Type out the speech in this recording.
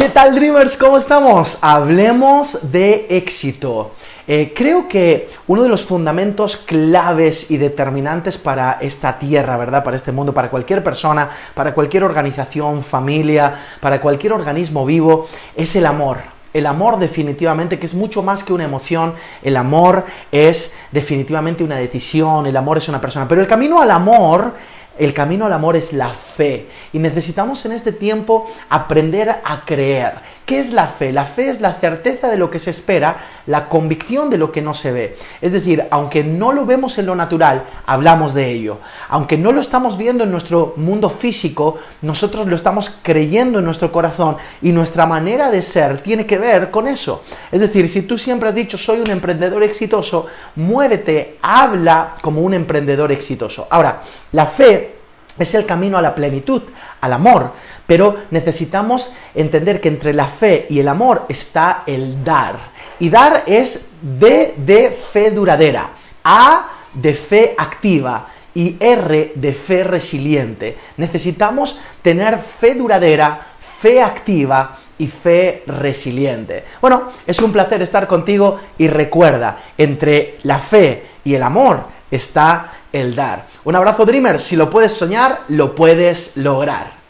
¿Qué tal Dreamers? ¿Cómo estamos? Hablemos de éxito. Eh, creo que uno de los fundamentos claves y determinantes para esta tierra, ¿verdad? Para este mundo, para cualquier persona, para cualquier organización, familia, para cualquier organismo vivo, es el amor. El amor definitivamente, que es mucho más que una emoción, el amor es definitivamente una decisión, el amor es una persona, pero el camino al amor el camino al amor es la fe y necesitamos en este tiempo aprender a creer. ¿Qué es la fe? La fe es la certeza de lo que se espera, la convicción de lo que no se ve. Es decir, aunque no lo vemos en lo natural, hablamos de ello. Aunque no lo estamos viendo en nuestro mundo físico, nosotros lo estamos creyendo en nuestro corazón y nuestra manera de ser tiene que ver con eso. Es decir, si tú siempre has dicho soy un emprendedor exitoso, muévete, habla como un emprendedor exitoso. Ahora, la fe es el camino a la plenitud, al amor, pero necesitamos entender que entre la fe y el amor está el dar. Y dar es D de fe duradera, A de fe activa y R de fe resiliente. Necesitamos tener fe duradera, fe activa y fe resiliente. Bueno, es un placer estar contigo y recuerda, entre la fe y el amor está el dar. Un abrazo Dreamer, si lo puedes soñar, lo puedes lograr.